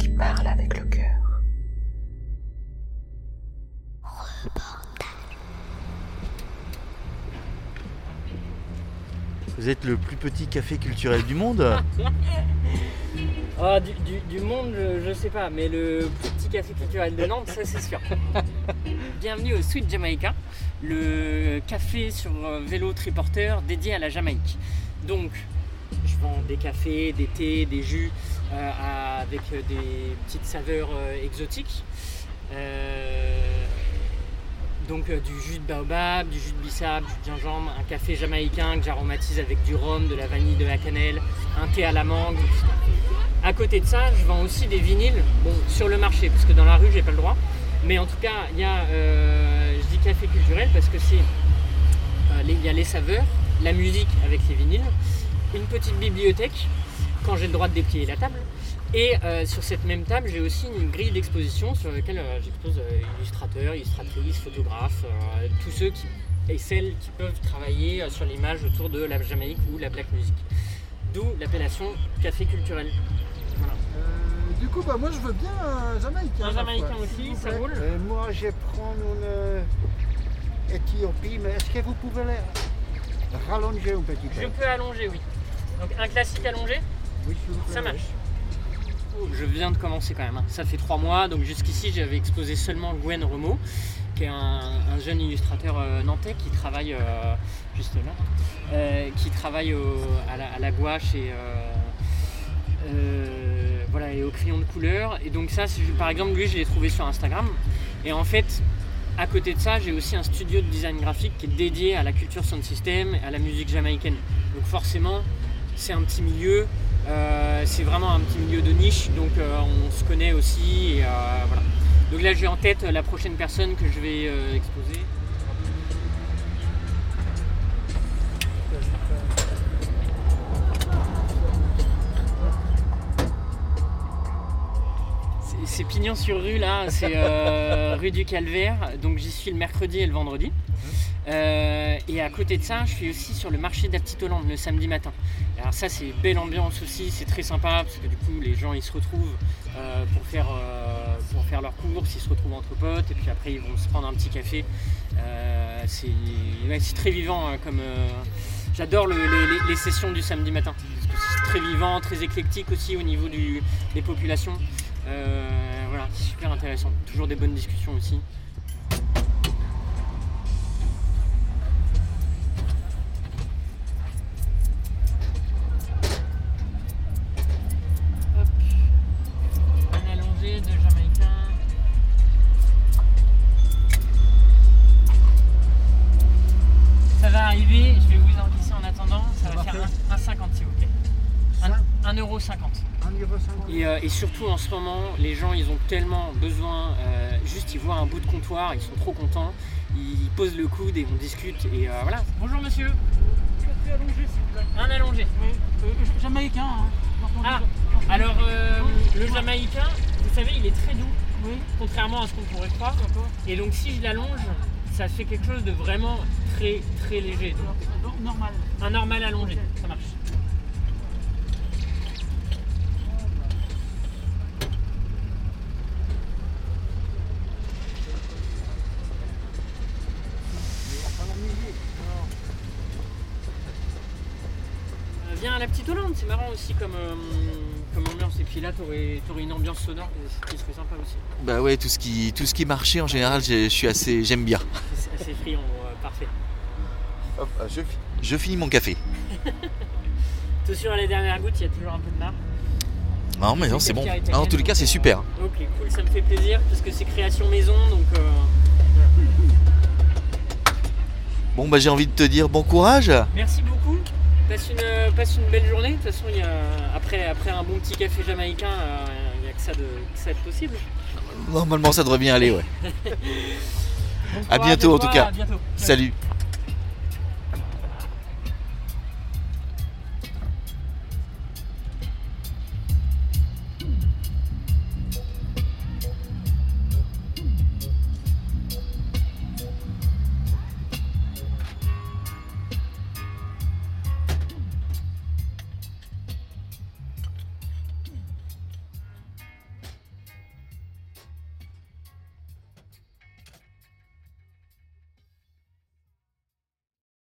qui parle avec le cœur. Vous êtes le plus petit café culturel du monde ah, du, monde, je, je, sais pas, mais le plus petit café culturel de Nantes, ça c'est sûr. Bienvenue au Sweet Jamaica, le café sur euh, vélo triporteur dédié à la Jamaïque. Donc, je vends des cafés, des thés, des jus euh, avec des petites saveurs euh, exotiques. Euh, donc du jus de baobab, du jus de bissap, du gingembre, un café jamaïcain que j'aromatise avec du rhum, de la vanille, de la cannelle, un thé à la mangue. À côté de ça, je vends aussi des vinyles, bon, sur le marché, parce que dans la rue, j'ai pas le droit. Mais en tout cas, il y a, je dis café culturel parce que c'est, il y a les saveurs, la musique avec les vinyles, une petite bibliothèque quand j'ai le droit de déplier la table. Et euh, sur cette même table, j'ai aussi une grille d'exposition sur laquelle euh, j'expose euh, illustrateurs, illustratrices, photographes, euh, tous ceux qui, et celles qui peuvent travailler euh, sur l'image autour de la Jamaïque ou la black music. D'où l'appellation café culturel. Voilà. Euh, du coup, bah, moi je veux bien un Jamaïcain. Un Jamaïcain quoi, aussi, ça roule Euh, moi, je prends une Éthiopie, mais est-ce que vous pouvez les rallonger un petit peu? Je peux allonger, oui. Donc un classique allongé, Oui, s'il vous plaît, ça marche. Je viens de commencer quand même, hein. ça fait trois mois, donc jusqu'ici j'avais exposé seulement Gwen Remo, qui est un, un jeune illustrateur euh, nantais qui travaille euh, juste là, euh, qui travaille au- à, la, à la gouache et, euh, euh, voilà, et au crayon de couleur. Et donc ça, c'est- par exemple, lui je l'ai trouvé sur Instagram. Et en fait, à côté de ça, j'ai aussi un studio de design graphique qui est dédié à la culture sound system, à la musique jamaïcaine. Donc forcément, c'est un petit milieu, euh, c'est vraiment un petit milieu de niche, donc euh, on se connaît aussi. Euh. Donc là, j'ai en tête la prochaine personne que je vais exposer. C'est- Pignon sur rue là, c'est rue du Calvaire, donc j'y suis le mercredi et le vendredi. Euh, et à côté de ça, je suis aussi sur le marché de la Petite Hollande le samedi matin. Alors ça c'est belle ambiance aussi, c'est très sympa parce que du coup les gens ils se retrouvent euh, pour, faire, euh, pour faire leurs courses, ils se retrouvent entre potes et puis après ils vont se prendre un petit café. C'est très vivant hein, comme... J'adore le- les, sessions du samedi matin parce que c'est très vivant, très éclectique aussi au niveau des populations. Voilà, c'est super intéressant. Toujours des bonnes discussions aussi. 1,50€. Euh, et, surtout en ce moment, les gens ils ont tellement besoin, euh, juste ils voient un bout de comptoir, ils sont trop contents, ils posent le coude et on discute et euh, voilà. Bonjour monsieur. Un allongé. Jamaïcain. Ah. Alors le Jamaïcain, vous savez, il est très doux, contrairement à ce qu'on pourrait croire. Et donc si je l'allonge, ça fait quelque chose de vraiment très très léger. Normal. Un normal allongé, ça marche. Viens à la petite Hollande, c'est marrant aussi comme, euh, comme ambiance. Et puis là, t'aurais aurais une ambiance sonore qui serait sympa aussi. Bah ouais, tout ce qui, tout ce qui marchait en général, je suis assez, j'aime bien. C'est assez friand, euh, parfait. Hop, je, je finis mon café. Attention à la dernière goutte, il y a toujours un peu de marre. Non mais non, c'est bon. Ah, en tous les cas, c'est euh, super. Ok, cool, ça me fait plaisir parce que c'est création maison, donc euh, Bon bah j'ai envie de te dire bon courage. merci beaucoup. Passe une, passe une belle journée. De toute façon, il y a, après, après un bon petit café jamaïcain, euh, il n'y a que ça, de, que ça de possible. Normalement ça devrait bien aller, ouais. À bientôt, en tout cas. Salut.